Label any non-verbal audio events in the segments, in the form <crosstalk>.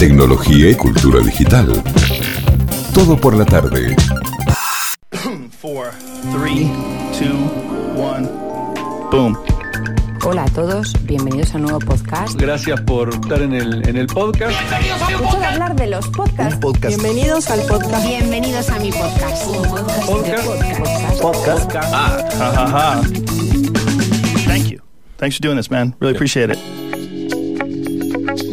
tecnología y cultura digital. Todo por la tarde. 4, 3, 2, 1, boom. Hola a todos, bienvenidos a un nuevo podcast. Gracias por estar en el, en el podcast. Escuchad hablar de los podcasts. Bienvenidos al podcast. Bienvenidos a mi podcast. Podcast. Podcast. Ah, ha, ha, ha. Thank you. Thanks for doing this, man. Really appreciate it.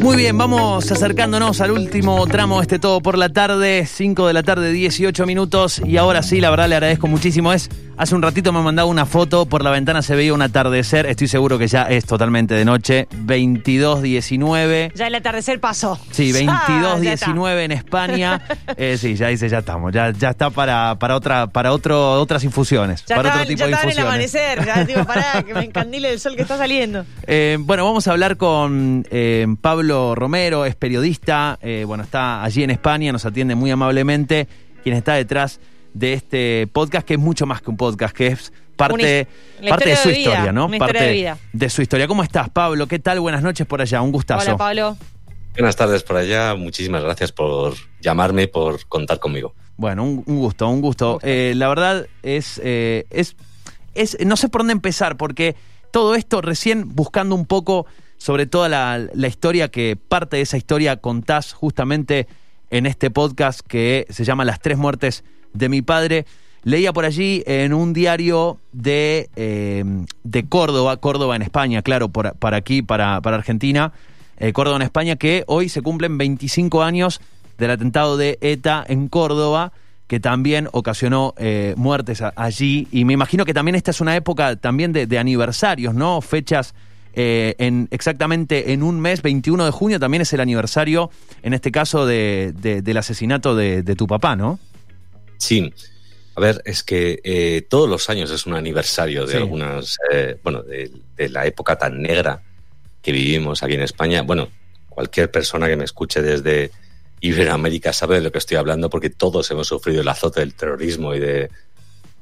Muy bien, vamos acercándonos al último tramo de este todo por la tarde, 5 de la tarde, 18 minutos. Y ahora sí, la verdad le agradezco muchísimo. Es hace un ratito me han mandado una foto, por la ventana se veía un atardecer. Estoy seguro que ya es totalmente de noche. 22.19. Ya el atardecer pasó. Sí, Ah, ya 22.19 en España. <laughs> Eh, sí, ya dice, ya estamos. Ya, ya está para, para otra, para otro, otras infusiones. Ya para está, otro tipo ya de está en el infusiones. amanecer. Ya digo, pará, <laughs> que me encandile el sol que está saliendo. Eh, bueno, vamos a hablar con eh, Pablo Romero, es periodista, bueno, está allí en España, nos atiende muy amablemente, quien está detrás de este podcast, que es mucho más que un podcast, que es parte, Una parte de su de vida, historia, ¿no? una historia parte de vida. de su historia. ¿Cómo estás, Pablo? ¿Qué tal? Buenas noches por allá, un gustazo. Hola, Pablo. Buenas tardes por allá. Muchísimas gracias por llamarme, por contar conmigo. Bueno, un, un gusto, un gusto. Eh, la verdad es, eh, es, es, no sé por dónde empezar, porque todo esto recién buscando un poco sobre toda la, la historia que parte de esa historia contás justamente en este podcast que se llama Las tres muertes de mi padre. Leía por allí en un diario de, eh, de Córdoba, Córdoba en España, claro, para aquí, para, para Argentina, eh, Córdoba en España, que hoy se cumplen 25 años del atentado de ETA en Córdoba, que también ocasionó eh, muertes allí. Y me imagino que también esta es una época también de, de aniversarios, ¿no? Fechas eh, en exactamente en un mes, 21 de junio, también es el aniversario, en este caso, de, de- del asesinato de, de tu papá, ¿no? Sí. A ver, es que eh, todos los años es un aniversario de Sí. algunas, eh, bueno, de, de la época tan negra que vivimos aquí en España. Bueno, cualquier persona que me escuche desde Iberoamérica sabe de lo que estoy hablando porque todos hemos sufrido el azote del terrorismo y, de,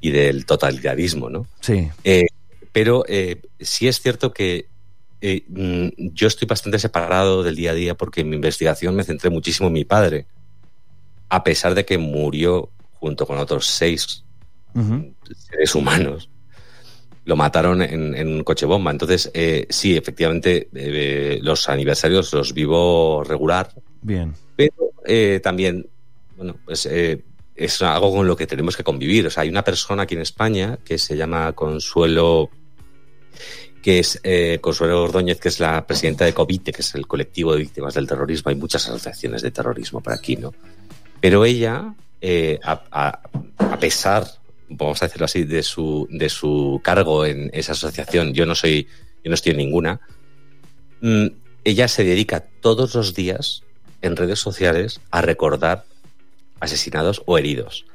y del totalitarismo, ¿no? Sí. Eh, pero eh, sí es cierto que eh, mm, yo estoy bastante separado del día a día porque en mi investigación me centré muchísimo en mi padre, a pesar de que murió junto con otros seis seres humanos. Lo mataron en, en un coche bomba. Entonces, eh, sí, efectivamente, eh, los aniversarios los vivo regular, Bien. pero también, bueno, pues es algo con lo que tenemos que convivir. O sea, hay una persona aquí en España que se llama Consuelo, que es eh, Consuelo Ordóñez, que es la presidenta de COVITE, que es el colectivo de víctimas del terrorismo. Hay muchas asociaciones de terrorismo por aquí, ¿no? Pero ella, eh, a, pesar, vamos a decirlo así, de su, de su cargo en esa asociación, yo no soy, yo no estoy en ninguna, mm, ella se dedica todos los días en redes sociales a recordar asesinados o heridos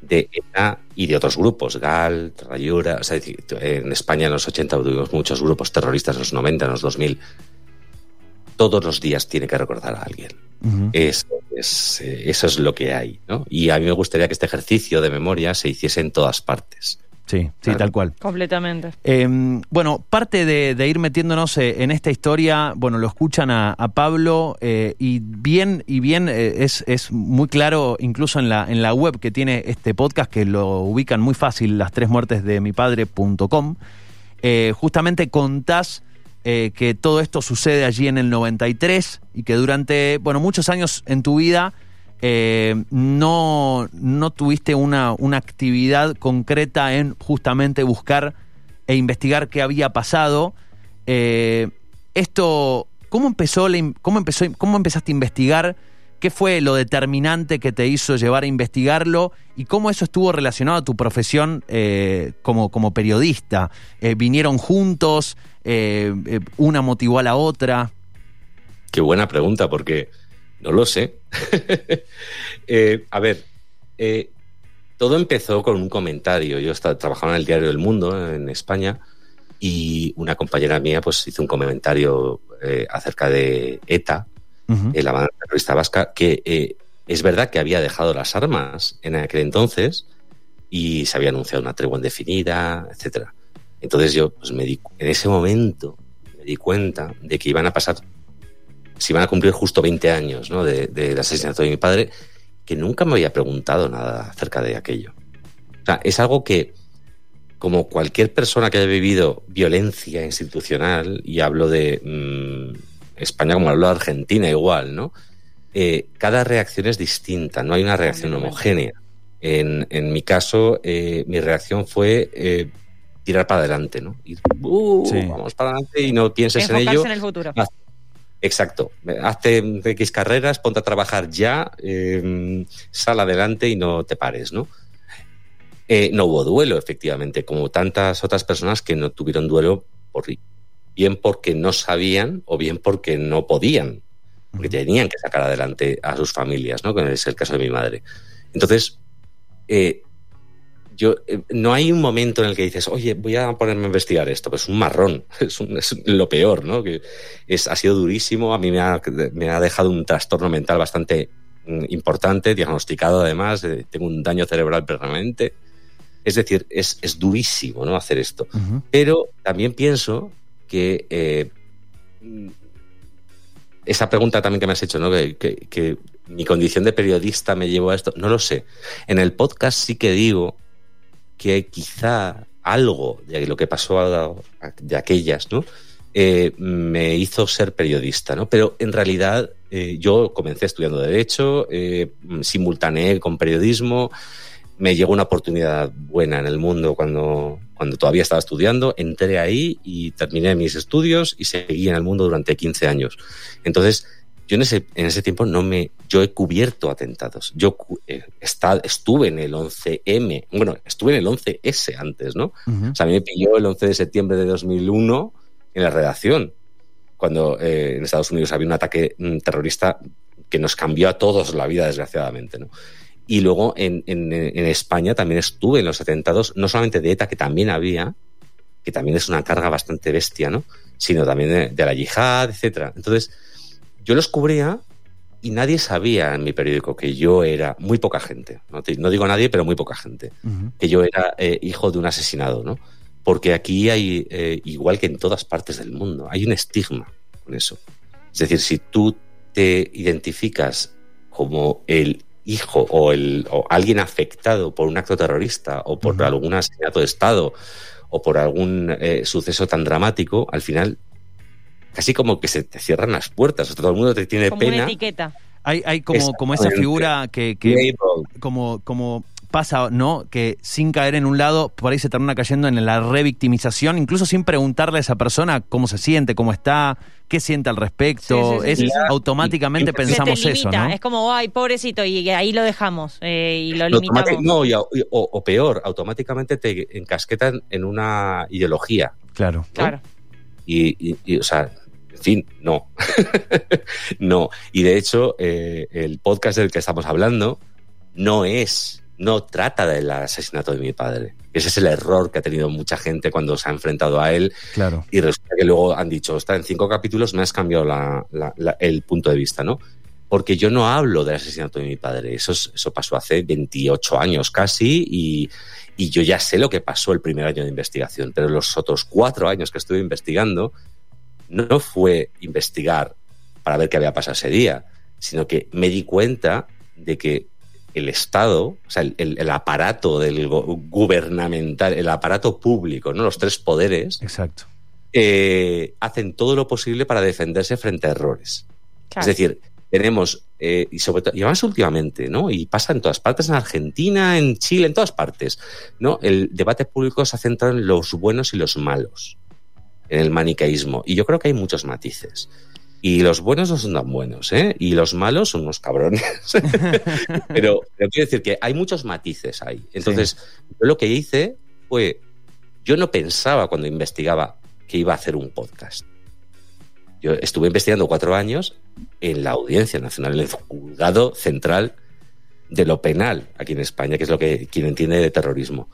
de ETA y de otros grupos, GAL, Rayura, o sea, en España en los 80 tuvimos muchos grupos terroristas, en los 90, en los 2000. Todos los días tiene que recordar a alguien. Es, es, eh, eso es lo que hay, ¿no? Y a mí me gustaría que este ejercicio de memoria se hiciese en todas partes. Sí, sí, Claro. tal cual. Completamente. Eh, bueno, parte de, de ir metiéndonos eh, en esta historia, bueno, lo escuchan a, a Pablo eh, y bien, y bien eh, es, es muy claro, incluso en la, en la web que tiene este podcast, que lo ubican muy fácil, las tres muertes de mi padre.com, eh, justamente contás eh, que todo esto sucede allí en el 93 y que durante, bueno, muchos años en tu vida eh, no, no tuviste una, una actividad concreta en justamente buscar e investigar qué había pasado. Eh, esto, ¿cómo empezó, cómo empezó, cómo empezaste a investigar? ¿Qué fue lo determinante que te hizo llevar a investigarlo? ¿Y cómo eso estuvo relacionado a tu profesión eh, como, como periodista? ¿Vinieron juntos? ¿Una motivó a la otra? Qué buena pregunta, porque no lo sé. <laughs> Eh, a ver, eh, todo empezó con un comentario. Yo estaba, trabajaba en el diario El Mundo en España y una compañera mía pues hizo un comentario eh, acerca de ETA, Ujú. eh, la banda terrorista vasca, que es verdad que había dejado las armas en aquel entonces y se había anunciado una tregua indefinida, etcétera. Entonces yo pues, me di, en ese momento me di cuenta de que iban a pasar se iban a cumplir justo 20 años ¿no? de- del asesinato de mi padre, que nunca me había preguntado nada acerca de aquello. O sea, es algo que, como cualquier persona que haya vivido violencia institucional, y hablo de mm, España como hablo de Argentina igual, ¿no? Eh, cada reacción es distinta, no hay una reacción homogénea. En, en mi caso, eh, mi reacción fue eh, tirar para adelante, ¿no? Ir, "Uh, Sí. Vamos para adelante y no pienses en ello. en el futuro. Exacto. Hazte X carreras, ponte a trabajar ya, eh, sal adelante y no te pares, ¿no? Eh, no hubo duelo, efectivamente, como tantas otras personas que no tuvieron duelo por bien porque no sabían o bien porque no podían, porque tenían que sacar adelante a sus familias, ¿no? Que es el caso de mi madre. Entonces, eh, yo eh, no hay un momento en el que dices, oye, voy a ponerme a investigar esto, pues es un marrón, <laughs> es, un- es lo peor, ¿no? Que es, ha sido durísimo, a mí me ha, me ha dejado un trastorno mental bastante mm, importante, diagnosticado además, eh, tengo un daño cerebral permanente. Es decir, es, es durísimo, ¿no? Hacer esto. Pero también pienso que eh, mm, esa pregunta también que me has hecho, ¿no? Que, que- que mi condición de periodista me llevó a esto, no lo sé. En el podcast sí que digo que quizá algo de lo que pasó de aquellas, ¿no? Eh, me hizo ser periodista, ¿no? Pero en realidad eh, yo comencé estudiando Derecho, eh, simultaneé con periodismo, me llegó una oportunidad buena en el mundo cuando, cuando todavía estaba estudiando, entré ahí y terminé mis estudios y seguí en el mundo durante 15 años. Entonces, yo en ese, en ese tiempo no me, yo he cubierto atentados. Yo eh, esta- estuve en el 11M, bueno, estuve en el 11S antes, ¿no? O sea, a mí me pilló el 11 de septiembre de 2001 en la redacción, cuando eh, en Estados Unidos había un ataque mm, terrorista que nos cambió a todos la vida, desgraciadamente, ¿no? Y luego en, en- en España también estuve en los atentados, no solamente de ETA, que también había, que también es una carga bastante bestia, ¿no? Sino también de, de la yihad, etcétera. Entonces, yo los cubría y nadie sabía en mi periódico que yo era, muy poca gente, no, no digo nadie, pero muy poca gente, que yo era eh, hijo de un asesinado, ¿no? Porque aquí hay, eh, igual que en todas partes del mundo, hay un estigma con eso. Es decir, si tú te identificas como el hijo o, el, o alguien afectado por un acto terrorista o por algún asesinato de Estado o por algún eh, suceso tan dramático, al final casi como que se te cierran las puertas. Todo el mundo te tiene Como una pena. etiqueta. Hay, hay como, como esa figura que, que como, como pasa, ¿no? Que sin caer en un lado, por ahí se termina cayendo en la revictimización, incluso sin preguntarle a esa persona cómo se siente, cómo está, qué siente al respecto. Sí, sí, sí, es sí. automáticamente pensamos Se te eso. ¿no? Es como, ay, pobrecito, y ahí lo dejamos. eh, y lo limitamos. no, y a- y- o, o peor, automáticamente te encasquetan en una ideología. Claro. Claro. Y, y- y, o sea, en fin, no. <laughs> no. Y de hecho, eh, el podcast del que estamos hablando no es, no trata del asesinato de mi padre. Ese es el error que ha tenido mucha gente cuando se ha enfrentado a él Claro. y resulta que luego han dicho, está en cinco capítulos me has cambiado la- la- la- el punto de vista, ¿no? Porque yo no hablo del asesinato de mi padre, eso, es- eso pasó hace 28 años casi y, y yo ya sé lo que pasó el primer año de investigación, pero los otros cuatro años que estuve investigando no fue investigar para ver qué había pasado ese día, sino que me di cuenta de que el Estado, o sea, el, aparato del gubernamental, el aparato público, ¿no? los tres poderes, Exacto. eh, hacen todo lo posible para defenderse frente a errores. Claro. Es decir, tenemos, eh, y sobre todo, y además últimamente, ¿no? Y pasa en todas partes, en Argentina, en Chile, en todas partes, ¿no? El debate público se ha centrado en los buenos y los malos, en el maniqueísmo. Y yo creo que hay muchos matices. Y los buenos no son tan buenos, ¿eh? Y los malos son unos cabrones. <laughs> pero, pero quiero decir que hay muchos matices ahí. Entonces, yo lo que hice fue, yo no pensaba cuando investigaba que iba a hacer un podcast. Yo estuve investigando cuatro años en la Audiencia Nacional, en el juzgado central de lo penal aquí en España, que es lo que quien entiende de terrorismo.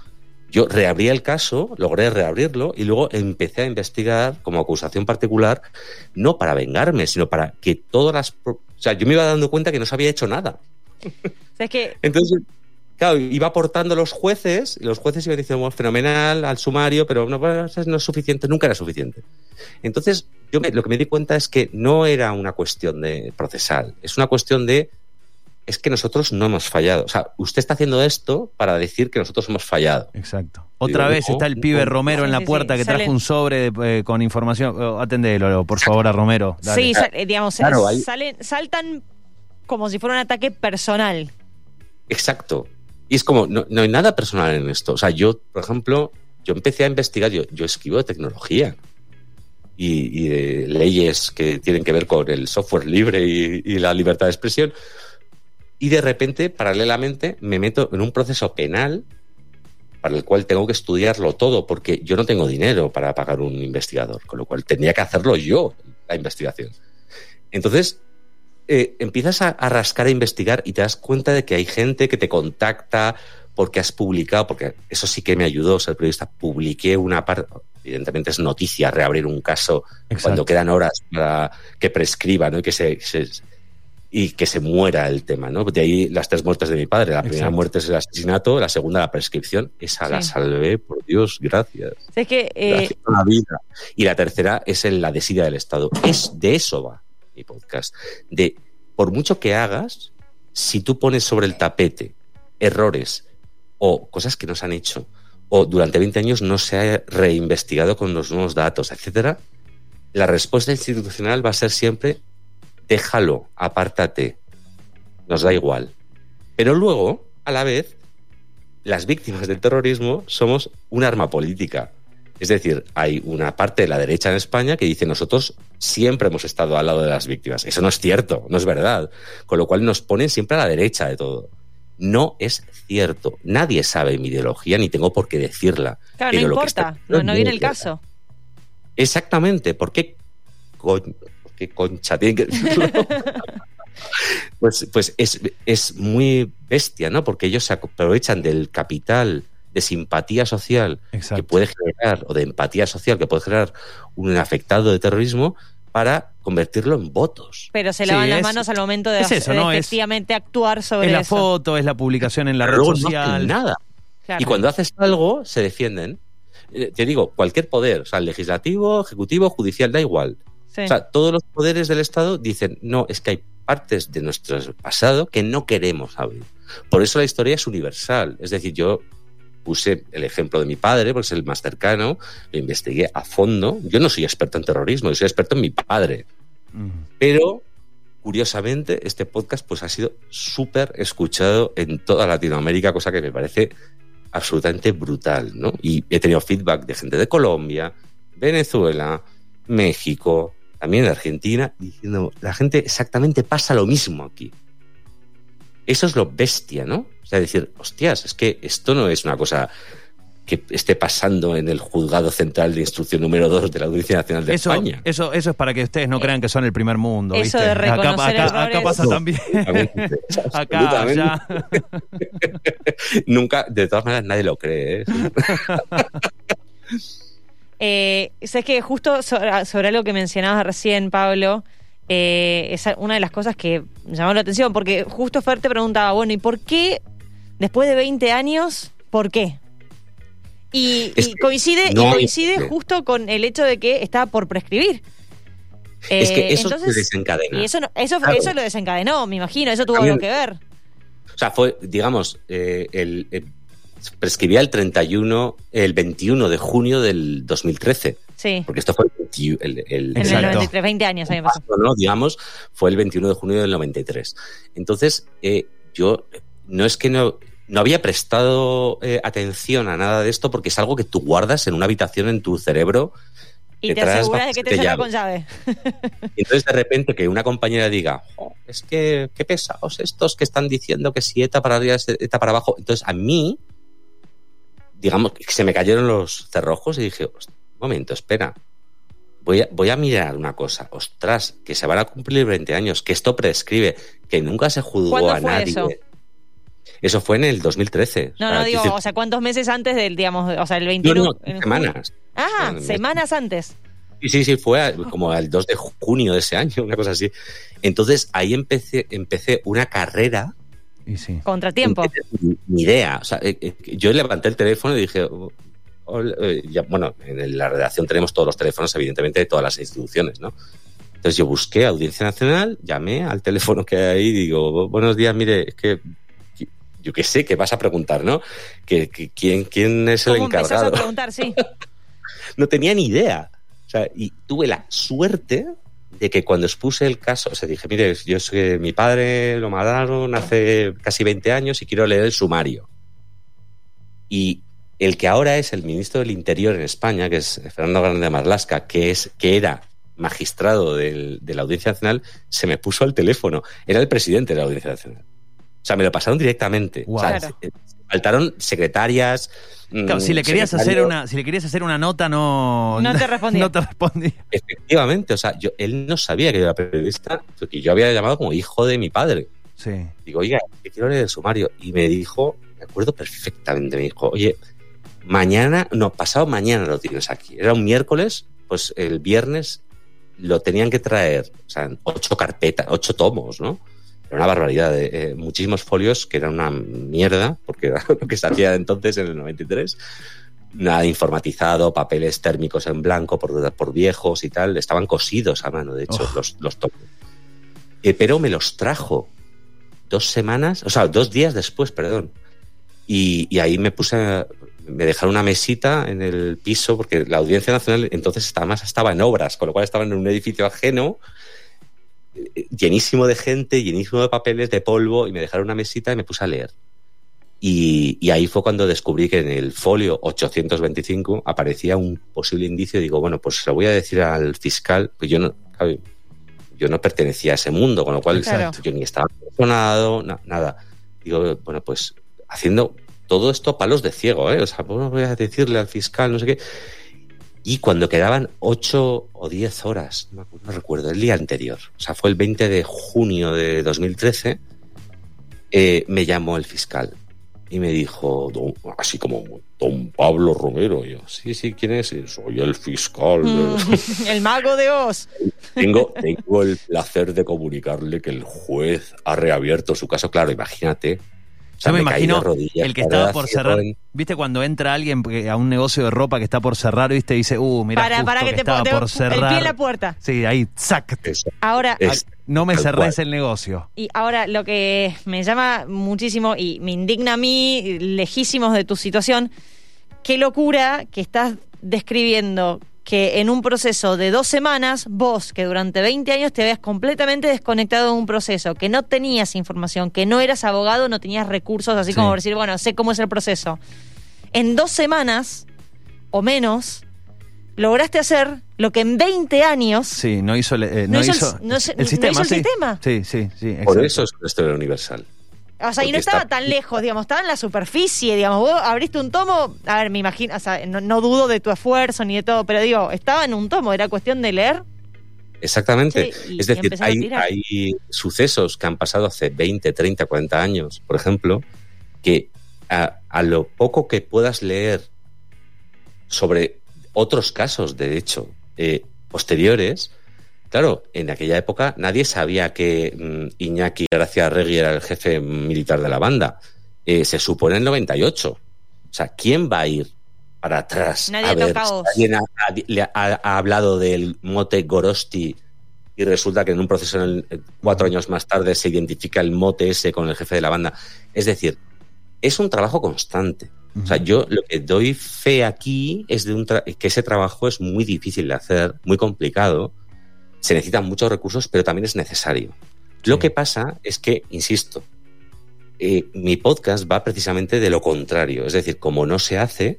Yo reabrí el caso, logré reabrirlo y luego empecé a investigar como acusación particular, no para vengarme, sino para que todas las... O sea, yo me iba dando cuenta que no se había hecho nada. O sea, es que Entonces, claro, iba aportando los jueces y los jueces iban diciendo, bueno, fenomenal, al sumario, pero no, bueno, no es suficiente, nunca era suficiente. Entonces, yo me- lo que me di cuenta es que no era una cuestión de procesal, es una cuestión de es que nosotros no hemos fallado. O sea, usted está haciendo esto para decir que nosotros hemos fallado. Exacto. Otra Digo, vez está el pibe. Romero en la puerta sí. que trajo Salen- un sobre de- eh, con información. Oh, atendelo, por favor, a Romero. Dale. Sí, sal- digamos, Claro, hay- salen, saltan como si fuera un ataque personal. Exacto. Y es como, no, no hay nada personal en esto. O sea, yo, por ejemplo, yo empecé a investigar, yo, yo escribo de tecnología y, y de leyes que tienen que ver con el software libre y, y la libertad de expresión. Y de repente, paralelamente, me meto en un proceso penal para el cual tengo que estudiarlo todo, porque yo no tengo dinero para pagar un investigador, con lo cual tendría que hacerlo yo, la investigación. Entonces, eh, empiezas a, a rascar, a investigar y te das cuenta de que hay gente que te contacta porque has publicado, porque eso sí que me ayudó ser periodista, publiqué una parte, evidentemente es noticia reabrir un caso Exacto. cuando quedan horas para que prescriba ¿no? y, que se, se- y que se muera el tema. ¿no? De ahí las tres muertes de mi padre. La primera muerte es el asesinato, la segunda la prescripción. Esa la salvé, por Dios, gracias. Es que eh, Gracias a la vida. Y la tercera es en la desidia del Estado. Es de eso va mi podcast. De por mucho que hagas, si tú pones sobre el tapete errores o cosas que no se han hecho, o durante 20 años no se ha reinvestigado con los nuevos datos, etcétera, la respuesta institucional va a ser siempre déjalo, apártate, nos da igual. Pero luego, a la vez, las víctimas del terrorismo somos un arma política. Es decir, hay una parte de la derecha en España que dice nosotros siempre hemos estado al lado de las víctimas. Eso no es cierto, no es verdad. Con lo cual nos ponen siempre a la derecha de todo. No es cierto. Nadie sabe mi ideología ni tengo por qué decirla. claro, no Pero importa, está- no, no viene el caso. Exactamente. ¿Por qué, qué concha tiene que decirlo? <laughs> pues pues es, es muy bestia, ¿no? Porque ellos se aprovechan del capital de simpatía social que puede generar, o de empatía social que puede generar un afectado de terrorismo para convertirlo en votos. Pero se Sí, lavan las es- manos al momento de, es eso, de ¿no? Es- efectivamente actuar sobre Es la eso. foto, es la publicación en la Pero red luego no social. hacen nada. Claro. Y cuando haces algo, se defienden. Eh, Te digo, cualquier poder, o sea, el legislativo, ejecutivo, judicial, da igual. Sí. O sea, todos los poderes del Estado dicen, no, es que hay partes de nuestro pasado que no queremos abrir. Por eso la historia es universal. Es decir, yo puse el ejemplo de mi padre, porque es el más cercano, lo investigué a fondo. Yo no soy experto en terrorismo, yo soy experto en mi padre. Mm. Pero, curiosamente, este podcast pues, ha sido súper escuchado en toda Latinoamérica, cosa que me parece absolutamente brutal. ¿no? Y he tenido feedback de gente de Colombia, Venezuela, México, también de Argentina, diciendo, la gente exactamente pasa lo mismo aquí. Eso es lo bestia, ¿no? O sea, decir, hostias, es que esto no es una cosa que esté pasando en el juzgado central de instrucción número 2 de la Audiencia Nacional de Eso, España. eso, eso es para que ustedes no crean que son el primer mundo. Eso ¿viste? de acá, reconocer acá- acá pasa No, también. Acá, allá. <laughs> Nunca, de todas maneras, nadie lo cree. ¿eh? <laughs> Eh, sabes que justo sobre, sobre algo que mencionabas recién, Pablo, eh, es una de las cosas que llamó la atención, porque justo Fer te preguntaba, bueno, ¿y por qué después de 20 años, por qué? Y, Es y que coincide, no y hay- coincide justo con el hecho de que estaba por prescribir. es Eh, que eso se entonces, desencadena. y eso, no- eso, Claro. eso lo desencadenó, me imagino, eso tuvo También- algo que ver. O sea, fue, digamos, eh, el, el- prescribía el 31, el 21 de junio del 2013, Sí, porque esto fue el, 21 el, el- en el Exacto. 93, 20 años digamos, fue el 21 de junio del 93. Entonces, eh, yo no es que no, no había prestado eh, atención a nada de esto porque es algo que tú guardas en una habitación en tu cerebro. Y te aseguras de que te llave. con llave. Entonces de repente que una compañera diga, "Jo, es que qué pesados estos que están diciendo que si ETA para arriba ETA para abajo. Entonces a mí, digamos, se me cayeron los cerrojos y dije, "Host- un momento, espera. Voy a, voy a mirar una cosa. Ostras, que se van a cumplir 20 años, que esto prescribe, que nunca se juzgó ¿Cuándo a fue nadie. eso? Eso fue en el 2013. No, O sea, no, digo, o sea, ¿cuántos meses antes del, digamos, o sea, el decir, 21? no, no, semanas. Ah, semanas antes. Sí, sí, sí, fue como al 2 de junio de ese año, <laughs> una cosa así. Entonces ahí empecé, empecé una carrera. Y sí. Contratiempo. Ni, ni idea. O sea, eh, eh, yo levanté el teléfono y dije, "Oh, ol- eh, ya, bueno, en la redacción tenemos todos los teléfonos, evidentemente, de todas las instituciones, ¿no? Entonces yo busqué Audiencia Nacional, llamé al teléfono que hay ahí y digo, buenos días, mire, es que yo qué sé, ¿qué vas a preguntar, no? Que, que- ¿quién, ¿Quién es el ¿Cómo empezás a encargado? preguntar? Sí. <laughs> no tenía ni idea. O sea, y tuve la suerte de que cuando expuse el caso, o sea, dije, mire, yo soy mi padre, lo mataron hace casi 20 años y quiero leer el sumario. Y el que ahora es el ministro del Interior en España, que es Fernando Grande Marlasca, que es que era magistrado del- de la Audiencia Nacional, se me puso al teléfono. Era el presidente de la Audiencia Nacional. O sea, me lo pasaron directamente. O sea, Wow. Claro. se- faltaron secretarias. Claro, mm, si le querías hacer una, si le querías hacer una nota, no, No te <laughs> respondía. No te respondía. Efectivamente, o sea, yo, él no sabía que yo era periodista, porque yo había llamado como hijo de mi padre. Sí. Digo, oiga, que quiero leer el sumario. Y me dijo, me acuerdo perfectamente, me dijo, oye, mañana, no, pasado mañana lo tienes aquí. Era un miércoles, pues el viernes lo tenían que traer, o sea, en ocho carpetas, ocho tomos, ¿no? Era una barbaridad, de, eh, muchísimos folios que eran una mierda, porque era lo que se hacía entonces en el 93. Nada informatizado, papeles térmicos en blanco por, por viejos y tal, estaban cosidos a mano, de hecho, Oh. los, los. Eh, pero me los trajo dos semanas, o sea, dos días después, perdón. Y, y ahí me puse, me dejaron una mesita en el piso, porque la Audiencia Nacional entonces estaba, más estaba en obras, con lo cual estaba en un edificio ajeno, eh, llenísimo de gente, llenísimo de papeles, de polvo, y me dejaron una mesita y me puse a leer. Y, y ahí fue cuando descubrí que en el folio 825 aparecía un posible indicio. Digo, bueno, pues se lo voy a decir al fiscal, pues yo no, yo no pertenecía a ese mundo, con lo cual Claro. yo ni estaba personado, na- nada. Digo, bueno, pues haciendo todo esto a palos de ciego, ¿eh? O sea, bueno, voy a decirle al fiscal, no sé qué. Y cuando quedaban ocho o diez horas, no, no recuerdo, el día anterior, o sea, fue el 20 de junio de 2013, eh, me llamó el fiscal y me dijo, "Don- así como, don Pablo Romero. Y yo, sí, sí, ¿quién es? Y, Soy el fiscal. Mm, <laughs> el mago de Oz. tengo, tengo el placer de comunicarle que el juez ha reabierto su caso. Claro, imagínate. Yo me imagino rodillas, el que estaba por cerrar. ¿Viste cuando entra alguien a un negocio de ropa que está por cerrar, viste? Y dice, uh, mira, Para, para que te estaba por el cerrar. pie en la puerta. Sí, ahí, zac. Eso. Ahora, Es- No me cerrés cual. el negocio. Y ahora lo que me llama muchísimo y me indigna a mí, lejísimos de tu situación, qué locura que estás describiendo que en un proceso de dos semanas, vos, que durante 20 años te habías completamente desconectado de un proceso, que no tenías información, que no eras abogado, no tenías recursos, así Sí. como decir, bueno, sé cómo es el proceso. En dos semanas o menos, lograste hacer lo que en 20 años Sí, no hizo, el- eh, No no hizo el- no no sistema. hizo el sí. sistema. Sí, sí, sí. Por eso es una historia universal. O sea, y no estaba tan lejos, digamos, estaba en la superficie, digamos. Vos abriste un tomo, a ver, me imagino, o sea, no, no dudo de tu esfuerzo ni de todo, pero digo, estaba en un tomo, era cuestión de leer. Exactamente. Sí, es decir, hay, hay sucesos que han pasado hace 20, 30, 40 años, por ejemplo, que a, a lo poco que puedas leer sobre otros casos, de hecho, eh, posteriores, claro, en aquella época nadie sabía que mm, Iñaki Gracia Regui era el jefe militar de la banda. Eh, se supone en 98. O sea, ¿quién va a ir para atrás Nadie a ver alguien ha, hablado del mote Gorosti y resulta que en un proceso en el- eh, cuatro años más tarde se identifica el mote ese con el jefe de la banda? Es decir, es un trabajo constante. O sea, yo lo que doy fe aquí es de un tra- que ese trabajo es muy difícil de hacer, muy complicado. Se necesitan muchos recursos, pero también es necesario. Lo Sí. que pasa es que, insisto, eh, mi podcast va precisamente de lo contrario. Es decir, como no se hace,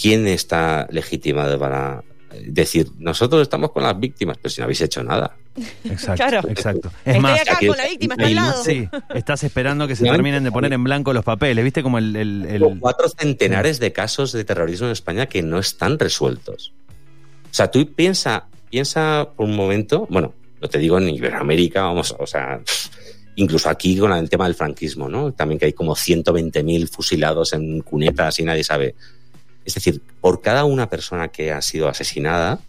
¿quién está legitimado para eh, decir, nosotros estamos con las víctimas, pero si no habéis hecho nada? Exacto, Claro. exacto. Es Estoy más, acá aquí- con la víctima, está al ahí- lado. sí, estás esperando que se terminen de poner en blanco los papeles. ¿Viste como el... el- el- Hubo cuatro centenares de casos de terrorismo en España que no están resueltos. O sea, tú piensa, piensa por un momento, bueno, no te digo en Iberoamérica, vamos, o sea, incluso aquí con el tema del franquismo, ¿no? También que hay como 120.000 fusilados en cunetas y nadie sabe. Es decir, por cada una persona que ha sido asesinada,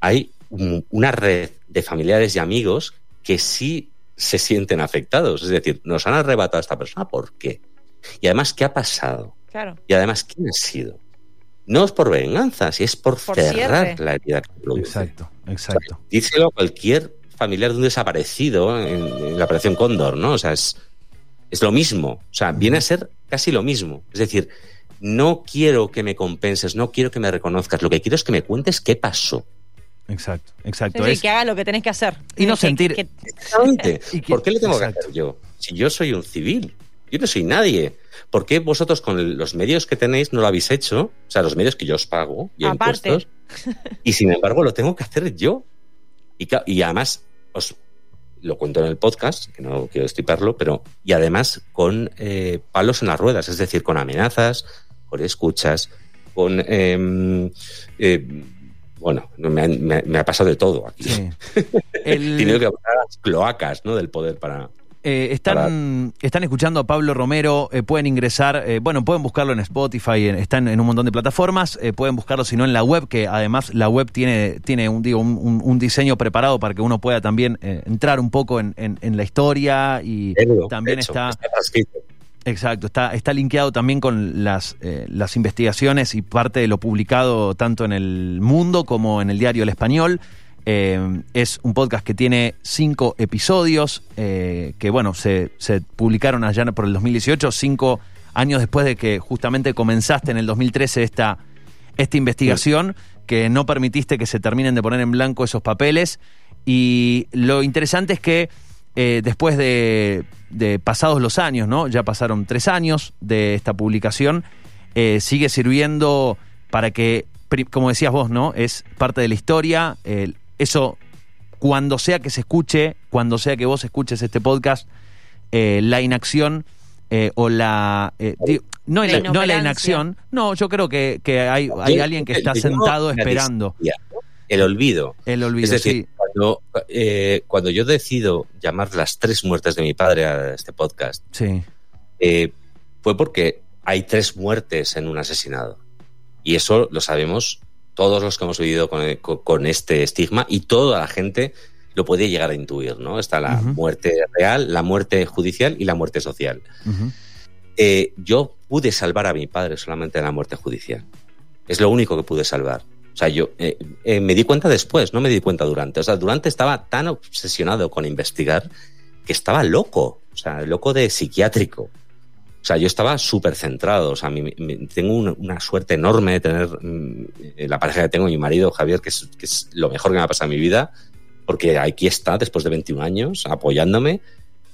hay un- una red de familiares y amigos que sí se sienten afectados. Es decir, nos han arrebatado a esta persona, ¿por qué? Y además, ¿qué ha pasado? Claro. Y además, ¿quién ha sido? no es por venganza, si es por, Por cerrar cierre. la herida que produce. Exacto, exacto. díselo a cualquier familiar de un desaparecido en, en la operación Cóndor, ¿no? O sea, es, es lo mismo. O sea, viene a ser casi lo mismo. Es decir, no quiero que me compenses, no quiero que me reconozcas. Lo que quiero es que me cuentes qué pasó. Exacto, exacto. sí, Es- que haga lo que tenés que hacer. Y no Que- sentir- que- Exactamente. <laughs> Y que- ¿Por qué le tengo exacto. que hacer yo? Si yo soy un civil, yo no soy nadie. ¿Por qué vosotros con los medios que tenéis no lo habéis hecho? O sea, los medios que yo os pago y Aparte. impuestos. Y sin embargo lo tengo que hacer yo. Y, además, os lo cuento en el podcast, que no quiero destriparlo, pero y además con eh, palos en las ruedas, es decir, con amenazas, con escuchas, con... em, eh, bueno, me, han- me- me ha pasado de todo aquí. sí. <laughs> He El- tenido que abrir las cloacas ¿no? del poder para... Eh, están, están escuchando a Pablo Romero, eh, pueden ingresar, eh, bueno, pueden buscarlo en Spotify, en- están en un montón de plataformas, eh, pueden buscarlo si no en la web, que además la web tiene, tiene un, digo, un, diseño preparado para que uno pueda también eh, entrar un poco en, en- en la historia y también hecho, está... transcrito. Exacto, está, está linkeado también con las, eh, las investigaciones y parte de lo publicado tanto en el Mundo como en el diario El Español. Eh, es un podcast que tiene cinco episodios eh, que, bueno, se, publicaron allá por el 2018, cinco años después de que justamente comenzaste en el 2013 esta, esta investigación, que no permitiste que se terminen de poner en blanco esos papeles. Y lo interesante es que eh, después de, pasados los años, ¿no? Ya pasaron tres años de esta publicación, sigue sirviendo para que, como decías vos, ¿no? Es parte de la historia. Eso, cuando sea que se escuche, cuando sea que vos escuches este podcast, eh, la inacción eh, o la... eh, digo, no, La la, no la inacción, no, yo creo que, que hay, hay Yo- alguien que está sentado esperando. El olvido. el olvido. es decir, sí. cuando, eh, cuando yo decido llamar las tres muertes de mi padre a este podcast, Sí, eh, fue porque hay tres muertes en un asesinado. Y eso lo sabemos todos los que hemos vivido con, con- este estigma y toda la gente lo puede llegar a intuir, ¿no? Está la muerte real, la muerte judicial y la muerte social. Eh, yo pude salvar a mi padre solamente de la muerte judicial. Es lo único que pude salvar. O sea, yo eh, eh, me di cuenta después, no me di cuenta durante. O sea, durante estaba tan obsesionado con investigar que estaba loco. O sea, loco de psiquiátrico. O sea, yo estaba súper centrado. O sea, mi- mi- tengo un- una suerte enorme de tener mm, eh, la pareja que tengo, mi marido Javier, que es, que es lo mejor que me ha pasado en mi vida, porque aquí está después de 21 años apoyándome,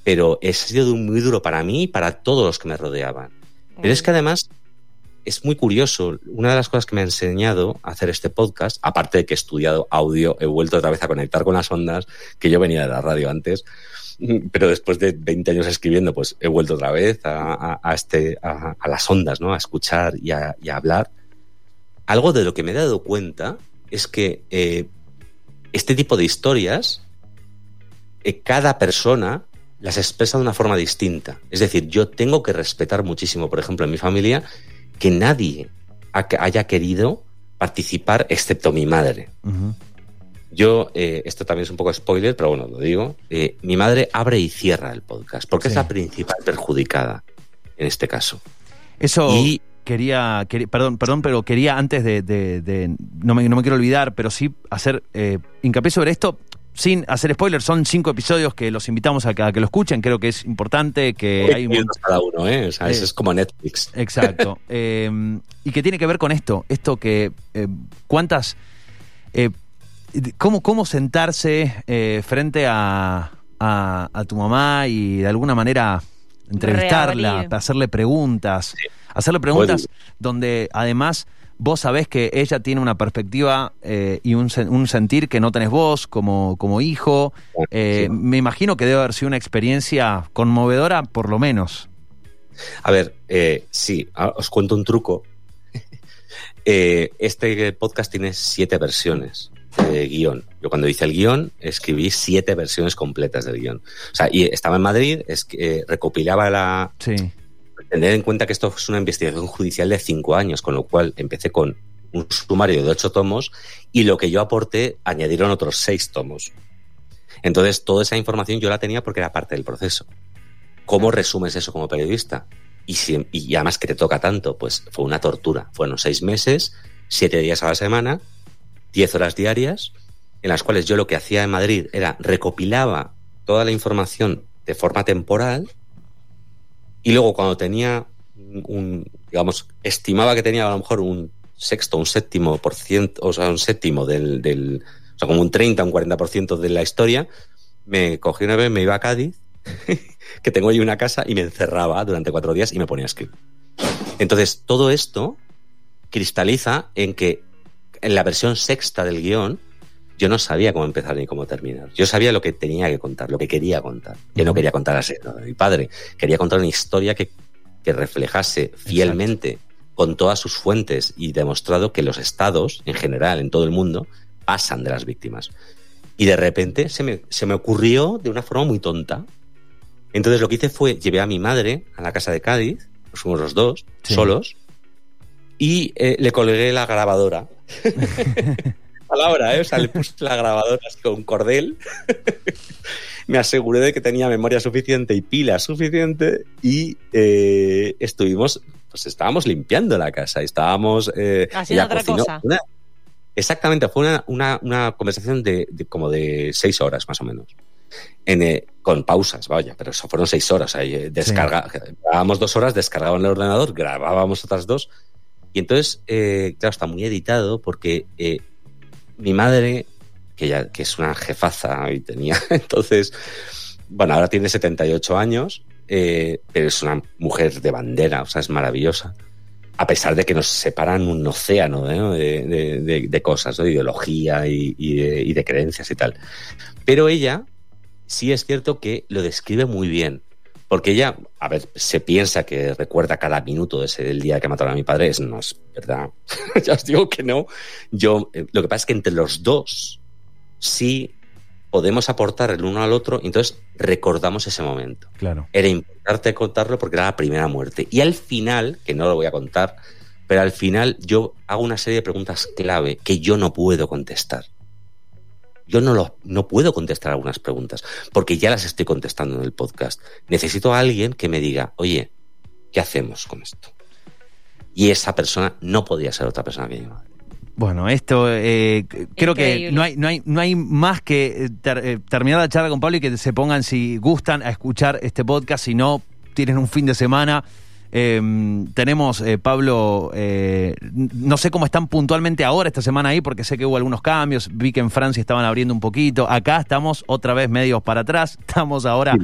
pero ha sido muy duro para mí y para todos los que me rodeaban. Pero es que además es muy curioso. Una de las cosas que me ha enseñado a hacer este podcast, aparte de que he estudiado audio, he vuelto otra vez a conectar con las ondas, que yo venía de la radio antes, <laughs> pero después de 20 años escribiendo, pues he vuelto otra vez a, a- a este, a, a las ondas, ¿no? A escuchar y y a hablar. Algo de lo que me he dado cuenta es que eh, este tipo de historias, eh, cada persona las expresa de una forma distinta. Es decir, yo tengo que respetar muchísimo, por ejemplo, en mi familia, que nadie ha- haya querido participar excepto mi madre. ujú. Yo, eh, esto también es un poco spoiler, pero bueno, lo digo. eh, mi madre abre y cierra el podcast, porque Sí. es la principal perjudicada en este caso. Eso Y- quería, perdón, perdón, pero quería antes de, de- de- no, me, no me quiero olvidar, pero sí hacer eh, hincapié sobre esto. Sin hacer spoilers, son cinco episodios que los invitamos a que, a que lo escuchen. Creo que es importante que hay un cada uno, ¿eh? O sea, es como Netflix. Exacto. <laughs> Eh, y que tiene que ver con esto, esto que cuántas, eh, cómo, cómo sentarse eh, frente a, a- a tu mamá y de alguna manera entrevistarla, Reabrir. hacerle preguntas, hacerle preguntas donde además vos sabés que ella tiene una perspectiva eh, y un, sen- un sentir que no tenés vos como, como hijo. Eh, Sí. Me imagino que debe haber sido una experiencia conmovedora, por lo menos. A ver, eh, sí, os cuento un truco. <laughs> Eh, este podcast tiene siete versiones de guion. Yo cuando hice el guion escribí siete versiones completas del guion. O sea, y estaba en Madrid, es que eh, recopilaba la... Sí. Tener en cuenta que esto es una investigación judicial de cinco años, con lo cual empecé con un sumario de ocho tomos y lo que yo aporté añadieron otros seis tomos. Entonces, toda esa información yo la tenía porque era parte del proceso. ¿Cómo resumes eso como periodista? y, si- y además que te toca tanto, pues fue una tortura. Fueron seis meses, siete días a la semana, diez horas diarias, en las cuales yo lo que hacía en Madrid era recopilaba toda la información de forma temporal y luego cuando tenía un, un, digamos, estimaba que tenía a lo mejor un sexto, un séptimo por ciento, o sea, un séptimo del, del o sea, como un 30, un 40% de la historia, me cogí una vez, me iba a Cádiz, <laughs> que tengo allí una casa, y me encerraba durante cuatro días y me ponía a escribir. Entonces, todo esto cristaliza en que en la versión sexta del guion, yo no sabía cómo empezar ni cómo terminar. Yo sabía lo que tenía que contar, lo que quería contar. Yo no quería contar así, ¿no? mi padre. Quería contar una historia que, que reflejase fielmente con todas sus fuentes y demostrado que los estados, en general, en todo el mundo, pasan de las víctimas. Y de repente se me, se me ocurrió de una forma muy tonta. Entonces lo que hice fue, llevé a mi madre a la casa de Cádiz, nos fuimos los dos, Sí. solos, y eh, le colgué la grabadora. <laughs> Palabra, ¿eh? O sea, le puse la grabadora así con un cordel. <laughs> Me aseguré de que tenía memoria suficiente y pila suficiente y eh, estuvimos, pues estábamos limpiando la casa, estábamos... eh, Haciendo otra cocinó cosa. una- exactamente, fue una, una, una conversación de, de como de seis horas más o menos. En, eh, con pausas, vaya, pero eso fueron seis horas. Ahí, eh, descarga, Grabábamos dos horas, descargábamos en el ordenador, grabábamos otras dos. Y entonces, eh, claro, está muy editado porque eh, mi madre, que ya que es una jefaza y tenía, <laughs> entonces, bueno, ahora tiene 78 años, eh, pero es una mujer de bandera, o sea, es maravillosa. A pesar de que nos separan un océano ¿no? de, de- cosas, ¿no? de ideología y, y de creencias y tal. Pero ella sí es cierto que lo describe muy bien. Porque ella, a ver, se piensa que recuerda cada minuto de ese del día que mataron a mi padre, es, no es verdad. <laughs> ya os digo que no. Yo, eh, lo que pasa es que entre los dos sí podemos aportar el uno al otro, entonces recordamos ese momento. Claro. Era importante contarlo porque era la primera muerte. Y al final, que no lo voy a contar, pero al final yo hago una serie de preguntas clave que yo no puedo contestar. Yo no, lo, no puedo contestar algunas preguntas porque ya las estoy contestando en el podcast. Necesito a alguien que me diga, oye, ¿qué hacemos con esto? Y esa persona no podía ser otra persona que mi madre. Bueno, esto eh, creo que no hay, no, hay, no hay más que eh, ter- eh, terminar la charla con Pablo y que se pongan, si gustan, a escuchar este podcast. Si no, tienen un fin de semana. Eh, tenemos, eh, Pablo, eh, no sé cómo están puntualmente ahora esta semana ahí, porque sé que hubo algunos cambios. Vi que en Francia estaban abriendo un poquito. Acá estamos otra vez medios para atrás. <laughs> Estamos ahora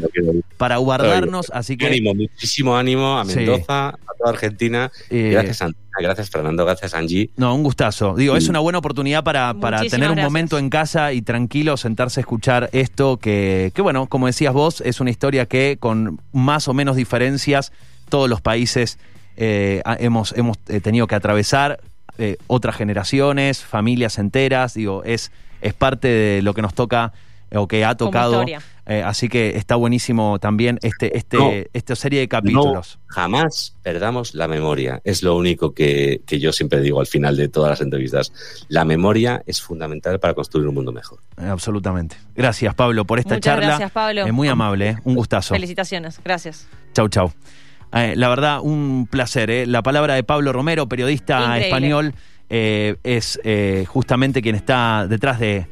para guardarnos, así que... Ánimo, muchísimo ánimo a Sí. Mendoza, a toda Argentina. Eh, Gracias, Antonio, gracias, Fernando, gracias, Angie. No, un gustazo. Digo, es una buena oportunidad para, para Muchísimas tener un gracias. momento en casa y tranquilo, sentarse a escuchar esto que, que, bueno, como decías vos, es una historia que con más o menos diferencias todos los países eh, hemos, hemos eh, tenido que atravesar, eh, otras generaciones, familias enteras, digo, es, es parte de lo que nos toca o que ha tocado. Eh, así que está buenísimo también este, este, No. esta serie de capítulos. No, jamás perdamos la memoria. Es lo único que, que yo siempre digo al final de todas las entrevistas. La memoria es fundamental para construir un mundo mejor. Eh, absolutamente. Gracias, Pablo, por esta Muchas charla. gracias, Pablo. Eh, muy amable, eh. un gustazo. Felicitaciones. Gracias. Chau, chau. Eh, la verdad, un placer. eh. La palabra de Pablo Romero, periodista Increíble. español, eh, es eh, justamente quien está detrás de,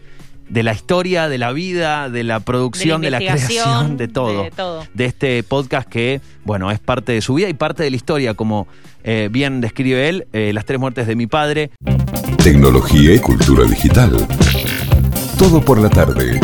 de la historia, de la vida, de la producción, de la, creación, de todo. de todo. De este podcast que, bueno, es parte de su vida y parte de la historia, como eh, bien describe él, eh, Las tres muertes de mi padre. Tecnología y cultura digital. Todo por la tarde.